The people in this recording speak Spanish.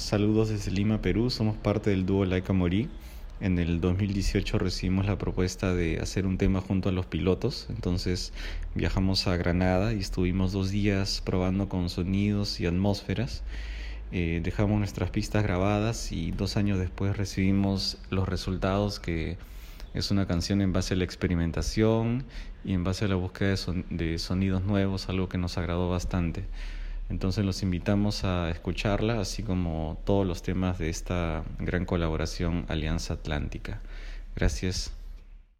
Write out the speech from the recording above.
Saludos desde Lima, Perú. Somos parte del dúo Laika Morí. En el 2018 recibimos la propuesta de hacer un tema junto a los pilotos. Entonces viajamos a Granada y estuvimos dos días probando con sonidos y atmósferas. Eh, dejamos nuestras pistas grabadas y dos años después recibimos los resultados que es una canción en base a la experimentación y en base a la búsqueda de, sonidos nuevos, algo que nos agradó bastante. Entonces los invitamos a escucharla, así como todos los temas de esta gran colaboración Alianza Atlántica. Gracias.